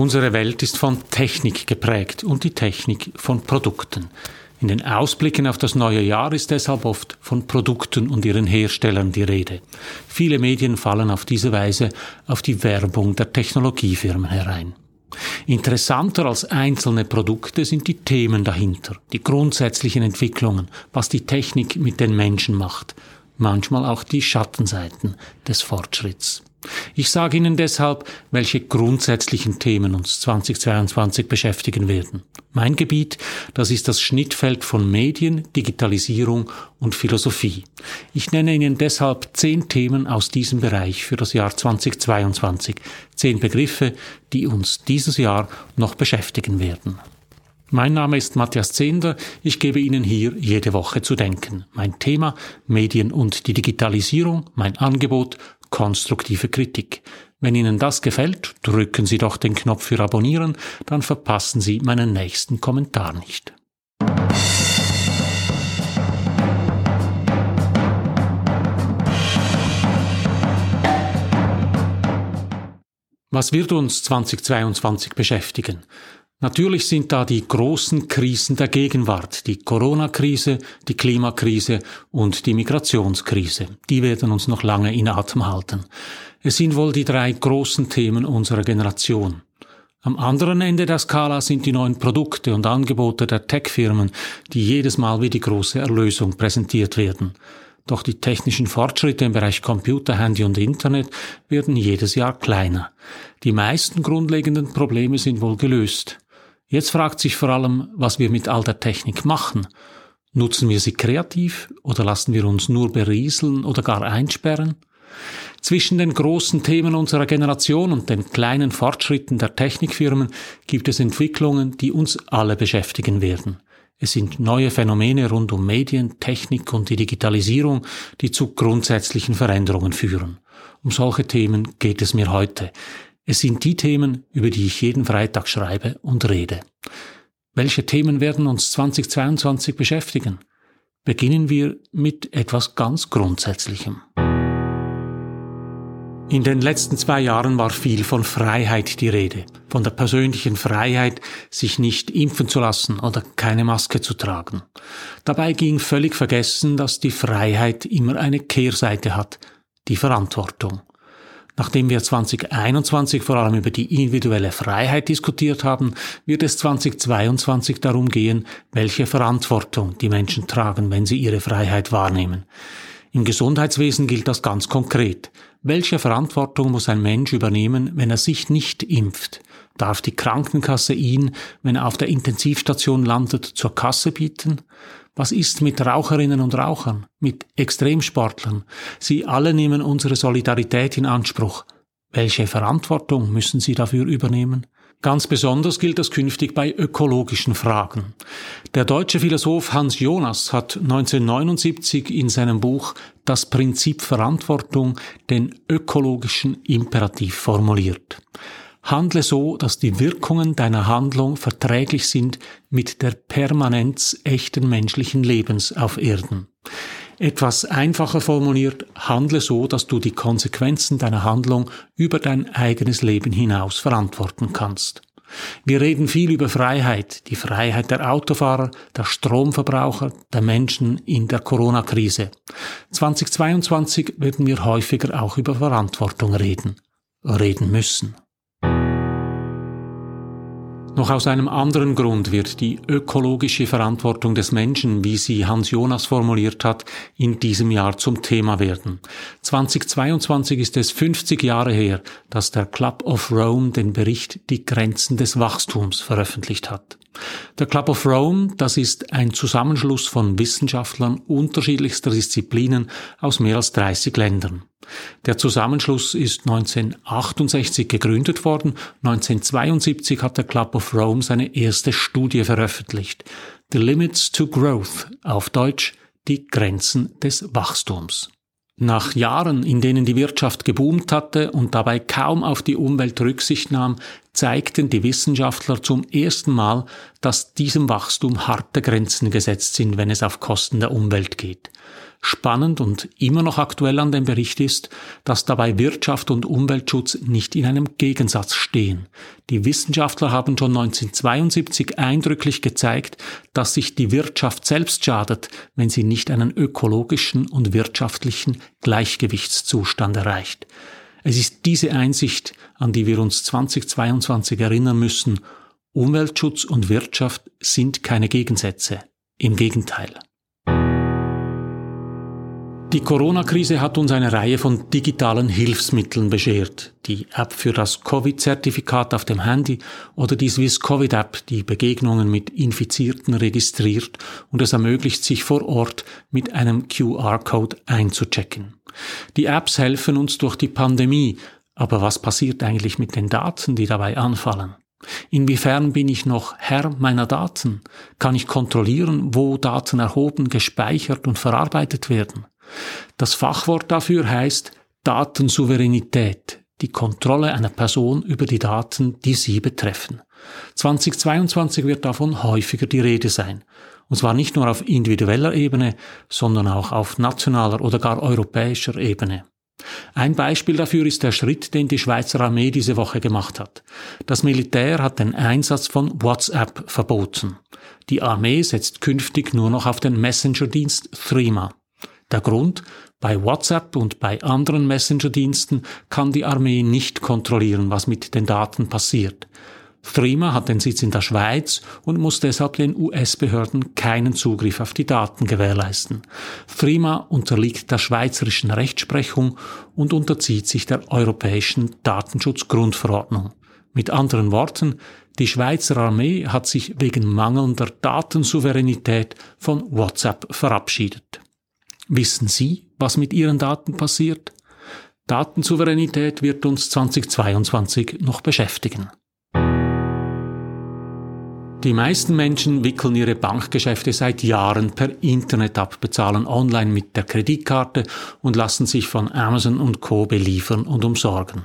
Unsere Welt ist von Technik geprägt und die Technik von Produkten. In den Ausblicken auf das neue Jahr ist deshalb oft von Produkten und ihren Herstellern die Rede. Viele Medien fallen auf diese Weise auf die Werbung der Technologiefirmen herein. Interessanter als einzelne Produkte sind die Themen dahinter, die grundsätzlichen Entwicklungen, was die Technik mit den Menschen macht, manchmal auch die Schattenseiten des Fortschritts. Ich sage Ihnen deshalb, welche grundsätzlichen Themen uns 2022 beschäftigen werden. Mein Gebiet, das ist das Schnittfeld von Medien, Digitalisierung und Philosophie. Ich nenne Ihnen deshalb zehn Themen aus diesem Bereich für das Jahr 2022. Zehn Begriffe, die uns dieses Jahr noch beschäftigen werden. Mein Name ist Matthias Zehnder. Ich gebe Ihnen hier jede Woche zu denken. Mein Thema Medien und die Digitalisierung, mein Angebot konstruktive Kritik. Wenn Ihnen das gefällt, drücken Sie doch den Knopf für Abonnieren, dann verpassen Sie meinen nächsten Kommentar nicht. Was wird uns 2022 beschäftigen? Natürlich sind da die großen Krisen der Gegenwart, die Corona-Krise, die Klimakrise und die Migrationskrise. Die werden uns noch lange in Atem halten. Es sind wohl die drei großen Themen unserer Generation. Am anderen Ende der Skala sind die neuen Produkte und Angebote der Tech-Firmen, die jedes Mal wie die große Erlösung präsentiert werden. Doch die technischen Fortschritte im Bereich Computer, Handy und Internet werden jedes Jahr kleiner. Die meisten grundlegenden Probleme sind wohl gelöst. Jetzt fragt sich vor allem, was wir mit all der Technik machen. Nutzen wir sie kreativ oder lassen wir uns nur berieseln oder gar einsperren? Zwischen den großen Themen unserer Generation und den kleinen Fortschritten der Technikfirmen gibt es Entwicklungen, die uns alle beschäftigen werden. Es sind neue Phänomene rund um Medien, Technik und die Digitalisierung, die zu grundsätzlichen Veränderungen führen. Um solche Themen geht es mir heute. Es sind die Themen, über die ich jeden Freitag schreibe und rede. Welche Themen werden uns 2022 beschäftigen? Beginnen wir mit etwas ganz Grundsätzlichem. In den letzten zwei Jahren war viel von Freiheit die Rede, von der persönlichen Freiheit, sich nicht impfen zu lassen oder keine Maske zu tragen. Dabei ging völlig vergessen, dass die Freiheit immer eine Kehrseite hat, die Verantwortung. Nachdem wir 2021 vor allem über die individuelle Freiheit diskutiert haben, wird es 2022 darum gehen, welche Verantwortung die Menschen tragen, wenn sie ihre Freiheit wahrnehmen. Im Gesundheitswesen gilt das ganz konkret. Welche Verantwortung muss ein Mensch übernehmen, wenn er sich nicht impft? Darf die Krankenkasse ihn, wenn er auf der Intensivstation landet, zur Kasse bieten? Was ist mit Raucherinnen und Rauchern, mit Extremsportlern? Sie alle nehmen unsere Solidarität in Anspruch. Welche Verantwortung müssen sie dafür übernehmen? Ganz besonders gilt das künftig bei ökologischen Fragen. Der deutsche Philosoph Hans Jonas hat 1979 in seinem Buch Das Prinzip Verantwortung den ökologischen Imperativ formuliert. Handle so, dass die Wirkungen deiner Handlung verträglich sind mit der Permanenz echten menschlichen Lebens auf Erden. Etwas einfacher formuliert, handle so, dass du die Konsequenzen deiner Handlung über dein eigenes Leben hinaus verantworten kannst. Wir reden viel über Freiheit, die Freiheit der Autofahrer, der Stromverbraucher, der Menschen in der Corona-Krise. 2022 werden wir häufiger auch über Verantwortung reden, reden müssen. Noch aus einem anderen Grund wird die ökologische Verantwortung des Menschen, wie sie Hans Jonas formuliert hat, in diesem Jahr zum Thema werden. 2022 ist es 50 Jahre her, dass der Club of Rome den Bericht Die Grenzen des Wachstums veröffentlicht hat. Der Club of Rome, das ist ein Zusammenschluss von Wissenschaftlern unterschiedlichster Disziplinen aus mehr als 30 Ländern. Der Zusammenschluss ist 1968 gegründet worden. 1972 hat der Club of Rome seine erste Studie veröffentlicht. The Limits to Growth, auf Deutsch die Grenzen des Wachstums. Nach Jahren, in denen die Wirtschaft geboomt hatte und dabei kaum auf die Umwelt Rücksicht nahm, zeigten die Wissenschaftler zum ersten Mal, dass diesem Wachstum harte Grenzen gesetzt sind, wenn es auf Kosten der Umwelt geht. Spannend und immer noch aktuell an dem Bericht ist, dass dabei Wirtschaft und Umweltschutz nicht in einem Gegensatz stehen. Die Wissenschaftler haben schon 1972 eindrücklich gezeigt, dass sich die Wirtschaft selbst schadet, wenn sie nicht einen ökologischen und wirtschaftlichen Gleichgewichtszustand erreicht. Es ist diese Einsicht, an die wir uns 2022 erinnern müssen. Umweltschutz und Wirtschaft sind keine Gegensätze. Im Gegenteil. Die Corona-Krise hat uns eine Reihe von digitalen Hilfsmitteln beschert. Die App für das Covid-Zertifikat auf dem Handy oder die Swiss Covid-App, die Begegnungen mit Infizierten registriert und es ermöglicht, sich vor Ort mit einem QR-Code einzuchecken. Die Apps helfen uns durch die Pandemie, aber was passiert eigentlich mit den Daten, die dabei anfallen? Inwiefern bin ich noch Herr meiner Daten? Kann ich kontrollieren, wo Daten erhoben, gespeichert und verarbeitet werden? Das Fachwort dafür heißt Datensouveränität, die Kontrolle einer Person über die Daten, die sie betreffen. 2022 wird davon häufiger die Rede sein. Und zwar nicht nur auf individueller Ebene, sondern auch auf nationaler oder gar europäischer Ebene. Ein Beispiel dafür ist der Schritt, den die Schweizer Armee diese Woche gemacht hat. Das Militär hat den Einsatz von WhatsApp verboten. Die Armee setzt künftig nur noch auf den Messenger-Dienst Threema. Der Grund, bei WhatsApp und bei anderen Messenger-Diensten kann die Armee nicht kontrollieren, was mit den Daten passiert. Threema hat den Sitz in der Schweiz und muss deshalb den US-Behörden keinen Zugriff auf die Daten gewährleisten. Threema unterliegt der schweizerischen Rechtsprechung und unterzieht sich der europäischen Datenschutzgrundverordnung. Mit anderen Worten, die Schweizer Armee hat sich wegen mangelnder Datensouveränität von WhatsApp verabschiedet. Wissen Sie, was mit Ihren Daten passiert? Datensouveränität wird uns 2022 noch beschäftigen. Die meisten Menschen wickeln ihre Bankgeschäfte seit Jahren per Internet ab, bezahlen online mit der Kreditkarte und lassen sich von Amazon und Co. beliefern und umsorgen.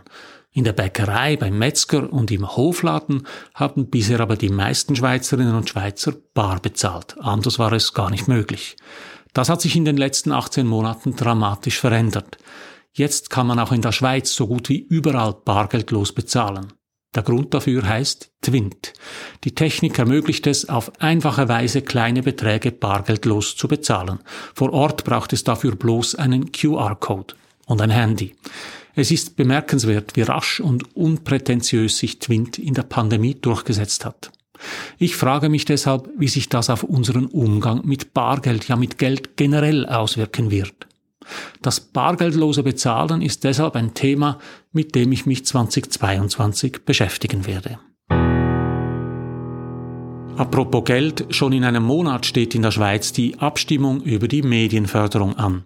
In der Bäckerei, beim Metzger und im Hofladen haben bisher aber die meisten Schweizerinnen und Schweizer bar bezahlt. Anders war es gar nicht möglich. Das hat sich in den letzten 18 Monaten dramatisch verändert. Jetzt kann man auch in der Schweiz so gut wie überall bargeldlos bezahlen. Der Grund dafür heißt Twint. Die Technik ermöglicht es, auf einfache Weise kleine Beträge bargeldlos zu bezahlen. Vor Ort braucht es dafür bloß einen QR-Code und ein Handy. Es ist bemerkenswert, wie rasch und unprätentiös sich Twint in der Pandemie durchgesetzt hat. Ich frage mich deshalb, wie sich das auf unseren Umgang mit Bargeld, ja mit Geld generell auswirken wird. Das bargeldlose Bezahlen ist deshalb ein Thema, mit dem ich mich 2022 beschäftigen werde. Apropos Geld, schon in einem Monat steht in der Schweiz die Abstimmung über die Medienförderung an.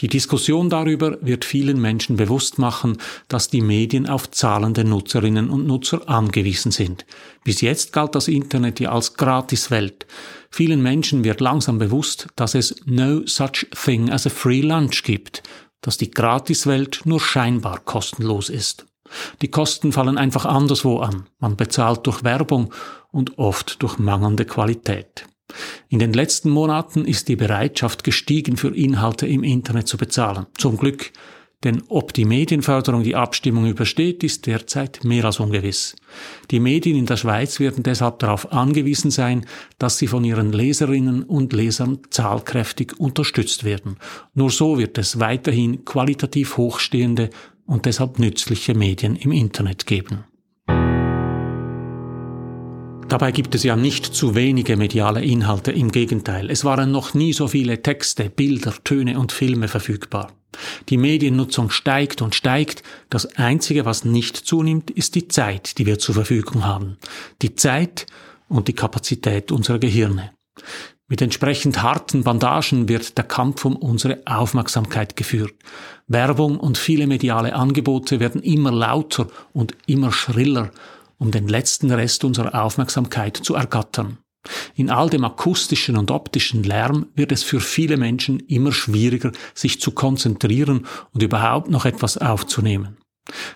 Die Diskussion darüber wird vielen Menschen bewusst machen, dass die Medien auf zahlende Nutzerinnen und Nutzer angewiesen sind. Bis jetzt galt das Internet ja als Gratiswelt. Vielen Menschen wird langsam bewusst, dass es no such thing as a free lunch gibt, dass die Gratiswelt nur scheinbar kostenlos ist. Die Kosten fallen einfach anderswo an. Man bezahlt durch Werbung und oft durch mangelnde Qualität. In den letzten Monaten ist die Bereitschaft gestiegen, für Inhalte im Internet zu bezahlen. Zum Glück. Denn ob die Medienförderung die Abstimmung übersteht, ist derzeit mehr als ungewiss. Die Medien in der Schweiz werden deshalb darauf angewiesen sein, dass sie von ihren Leserinnen und Lesern zahlkräftig unterstützt werden. Nur so wird es weiterhin qualitativ hochstehende und deshalb nützliche Medien im Internet geben. Dabei gibt es ja nicht zu wenige mediale Inhalte, im Gegenteil, es waren noch nie so viele Texte, Bilder, Töne und Filme verfügbar. Die Mediennutzung steigt und steigt, das Einzige, was nicht zunimmt, ist die Zeit, die wir zur Verfügung haben. Die Zeit und die Kapazität unserer Gehirne. Mit entsprechend harten Bandagen wird der Kampf um unsere Aufmerksamkeit geführt. Werbung und viele mediale Angebote werden immer lauter und immer schriller, um den letzten Rest unserer Aufmerksamkeit zu ergattern. In all dem akustischen und optischen Lärm wird es für viele Menschen immer schwieriger, sich zu konzentrieren und überhaupt noch etwas aufzunehmen.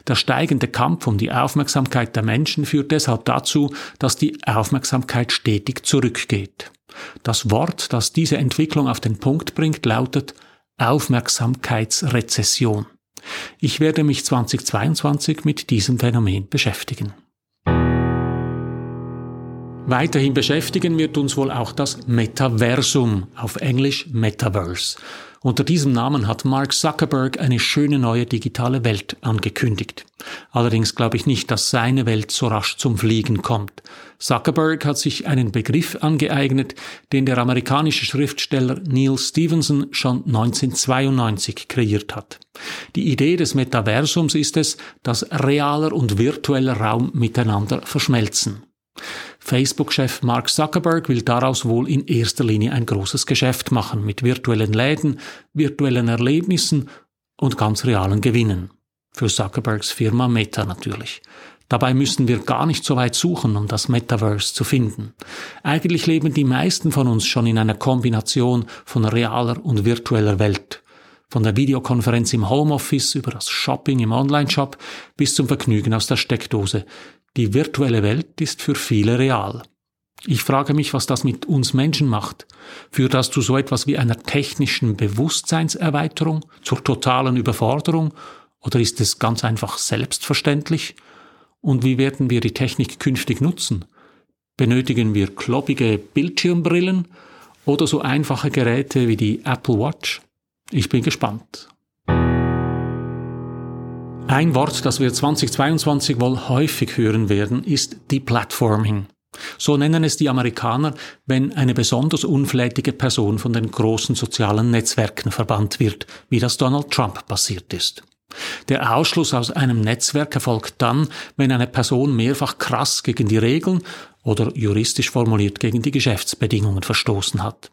Der steigende Kampf um die Aufmerksamkeit der Menschen führt deshalb dazu, dass die Aufmerksamkeit stetig zurückgeht. Das Wort, das diese Entwicklung auf den Punkt bringt, lautet Aufmerksamkeitsrezession. Ich werde mich 2022 mit diesem Phänomen beschäftigen. Weiterhin beschäftigen wird uns wohl auch das Metaversum, auf Englisch Metaverse. Unter diesem Namen hat Mark Zuckerberg eine schöne neue digitale Welt angekündigt. Allerdings glaube ich nicht, dass seine Welt so rasch zum Fliegen kommt. Zuckerberg hat sich einen Begriff angeeignet, den der amerikanische Schriftsteller Neil Stevenson schon 1992 kreiert hat. Die Idee des Metaversums ist es, dass realer und virtueller Raum miteinander verschmelzen. Facebook-Chef Mark Zuckerberg will daraus wohl in erster Linie ein großes Geschäft machen mit virtuellen Läden, virtuellen Erlebnissen und ganz realen Gewinnen. Für Zuckerbergs Firma Meta natürlich. Dabei müssen wir gar nicht so weit suchen, um das Metaverse zu finden. Eigentlich leben die meisten von uns schon in einer Kombination von realer und virtueller Welt. Von der Videokonferenz im Homeoffice über das Shopping im Onlineshop bis zum Vergnügen aus der Steckdose. Die virtuelle Welt ist für viele real. Ich frage mich, was das mit uns Menschen macht. Führt das zu so etwas wie einer technischen Bewusstseinserweiterung, zur totalen Überforderung, oder ist es ganz einfach selbstverständlich? Und wie werden wir die Technik künftig nutzen? Benötigen wir kloppige Bildschirmbrillen oder so einfache Geräte wie die Apple Watch? Ich bin gespannt. Ein Wort, das wir 2022 wohl häufig hören werden, ist Deplatforming. So nennen es die Amerikaner, wenn eine besonders unflätige Person von den großen sozialen Netzwerken verbannt wird, wie das Donald Trump passiert ist. Der Ausschluss aus einem Netzwerk erfolgt dann, wenn eine Person mehrfach krass gegen die Regeln oder juristisch formuliert gegen die Geschäftsbedingungen verstoßen hat.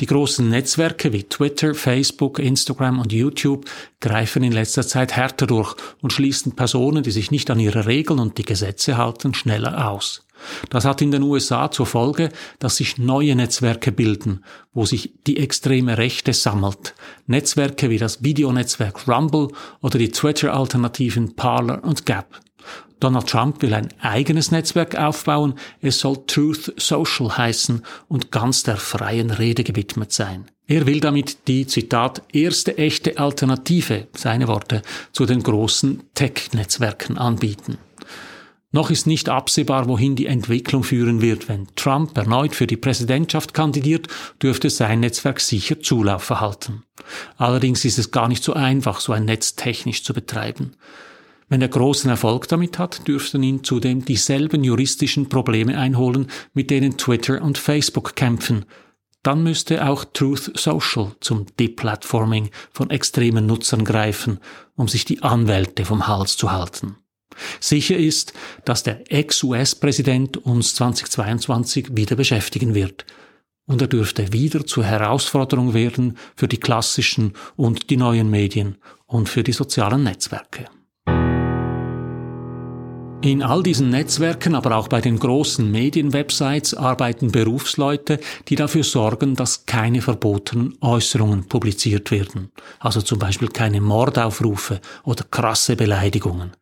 Die großen Netzwerke wie Twitter, Facebook, Instagram und YouTube greifen in letzter Zeit härter durch und schließen Personen, die sich nicht an ihre Regeln und die Gesetze halten, schneller aus. Das hat in den USA zur Folge, dass sich neue Netzwerke bilden, wo sich die extreme Rechte sammelt. Netzwerke wie das Videonetzwerk Rumble oder die Twitter-Alternativen Parler und Gap. Donald Trump will ein eigenes Netzwerk aufbauen. Es soll Truth Social heißen und ganz der freien Rede gewidmet sein. Er will damit die, Zitat, erste echte Alternative, seine Worte, zu den großen Tech-Netzwerken anbieten. Noch ist nicht absehbar, wohin die Entwicklung führen wird. Wenn Trump erneut für die Präsidentschaft kandidiert, dürfte sein Netzwerk sicher Zulauf erhalten. Allerdings ist es gar nicht so einfach, so ein Netz technisch zu betreiben. Wenn er großen Erfolg damit hat, dürften ihn zudem dieselben juristischen Probleme einholen, mit denen Twitter und Facebook kämpfen. Dann müsste auch Truth Social zum Deplatforming von extremen Nutzern greifen, um sich die Anwälte vom Hals zu halten. Sicher ist, dass der Ex-US-Präsident uns 2022 wieder beschäftigen wird. Und er dürfte wieder zur Herausforderung werden für die klassischen und die neuen Medien und für die sozialen Netzwerke. In all diesen Netzwerken, aber auch bei den großen Medienwebsites arbeiten Berufsleute, die dafür sorgen, dass keine verbotenen Äußerungen publiziert werden. Also zum Beispiel keine Mordaufrufe oder krasse Beleidigungen.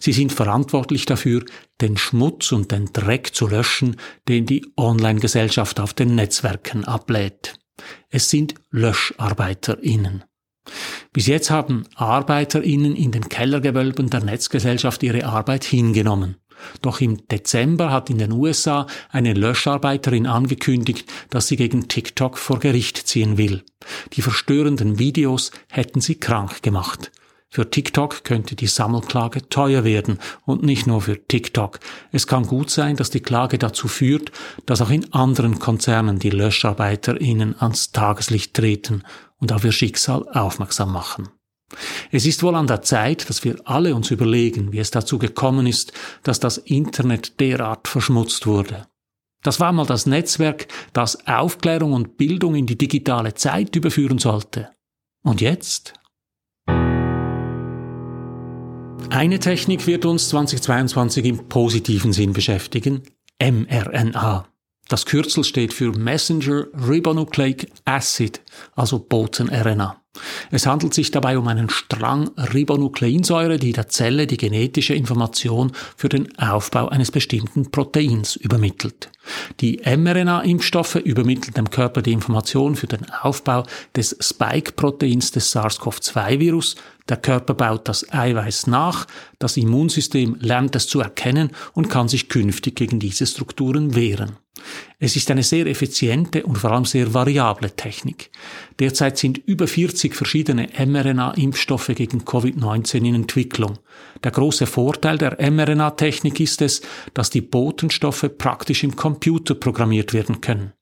Sie sind verantwortlich dafür, den Schmutz und den Dreck zu löschen, den die Online-Gesellschaft auf den Netzwerken ablädt. Es sind LöscharbeiterInnen. Bis jetzt haben ArbeiterInnen in den Kellergewölben der Netzgesellschaft ihre Arbeit hingenommen. Doch im Dezember hat in den USA eine Löscharbeiterin angekündigt, dass sie gegen TikTok vor Gericht ziehen will. Die verstörenden Videos hätten sie krank gemacht. Für TikTok könnte die Sammelklage teuer werden und nicht nur für TikTok. Es kann gut sein, dass die Klage dazu führt, dass auch in anderen Konzernen die LöscharbeiterInnen ans Tageslicht treten und auf ihr Schicksal aufmerksam machen. Es ist wohl an der Zeit, dass wir alle uns überlegen, wie es dazu gekommen ist, dass das Internet derart verschmutzt wurde. Das war mal das Netzwerk, das Aufklärung und Bildung in die digitale Zeit überführen sollte. Und jetzt? Eine Technik wird uns 2022 im positiven Sinn beschäftigen, mRNA. Das Kürzel steht für Messenger Ribonucleic Acid, also Boten-RNA. Es handelt sich dabei um einen Strang Ribonukleinsäure, die der Zelle die genetische Information für den Aufbau eines bestimmten Proteins übermittelt. Die mRNA-Impfstoffe übermitteln dem Körper die Information für den Aufbau des Spike-Proteins des SARS-CoV-2-Virus. Der Körper baut das Eiweiß nach, das Immunsystem lernt es zu erkennen und kann sich künftig gegen diese Strukturen wehren. Es ist eine sehr effiziente und vor allem sehr variable Technik. Derzeit sind über 40 verschiedene mRNA-Impfstoffe gegen Covid-19 in Entwicklung. Der große Vorteil der mRNA-Technik ist es, dass die Botenstoffe praktisch im Computer programmiert werden können.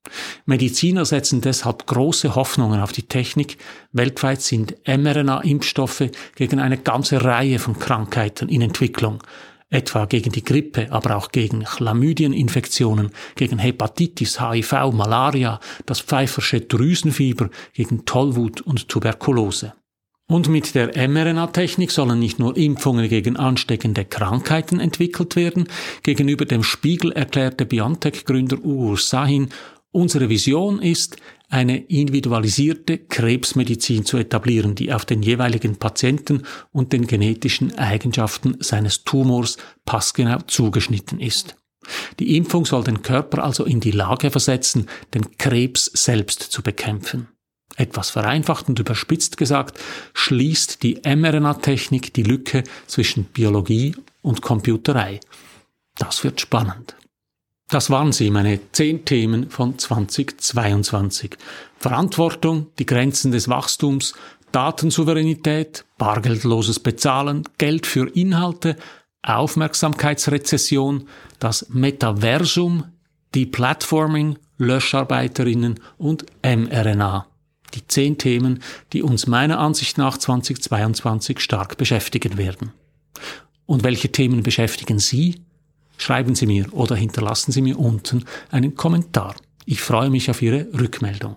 Mediziner setzen deshalb große Hoffnungen auf die Technik. Weltweit sind mRNA-Impfstoffe gegen eine ganze Reihe von Krankheiten in Entwicklung etwa gegen die Grippe, aber auch gegen Chlamydieninfektionen, gegen Hepatitis, HIV, Malaria, das Pfeifersche Drüsenfieber, gegen Tollwut und Tuberkulose. Und mit der mRNA-Technik sollen nicht nur Impfungen gegen ansteckende Krankheiten entwickelt werden, gegenüber dem Spiegel erklärte BioNTech-Gründer Uğur Sahin, Unsere Vision ist, eine individualisierte Krebsmedizin zu etablieren, die auf den jeweiligen Patienten und den genetischen Eigenschaften seines Tumors passgenau zugeschnitten ist. Die Impfung soll den Körper also in die Lage versetzen, den Krebs selbst zu bekämpfen. Etwas vereinfacht und überspitzt gesagt, schließt die mRNA-Technik die Lücke zwischen Biologie und Computerei. Das wird spannend. Das waren sie, meine zehn Themen von 2022. Verantwortung, die Grenzen des Wachstums, Datensouveränität, bargeldloses Bezahlen, Geld für Inhalte, Aufmerksamkeitsrezession, das Metaversum, die Platforming, Löscharbeiterinnen und mRNA. Die zehn Themen, die uns meiner Ansicht nach 2022 stark beschäftigen werden. Und welche Themen beschäftigen Sie? Schreiben Sie mir oder hinterlassen Sie mir unten einen Kommentar. Ich freue mich auf Ihre Rückmeldung.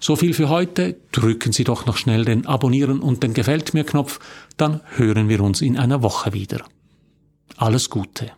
So viel für heute. Drücken Sie doch noch schnell den Abonnieren und den Gefällt mir Knopf, dann hören wir uns in einer Woche wieder. Alles Gute.